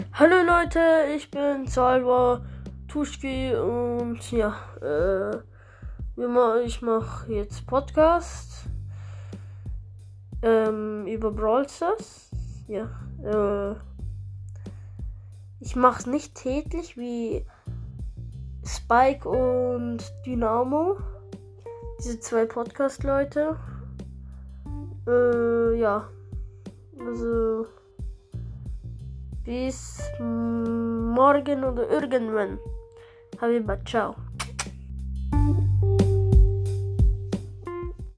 Hallo Leute, ich bin Salva Tuschki und ja, äh, ich mache jetzt Podcast ähm, über Brawl Stars. Ja, äh, ich mache es nicht täglich wie Spike und Dynamo, diese zwei Podcast-Leute. Äh, ja, also bis morgen oder irgendwann. Habiba, ciao.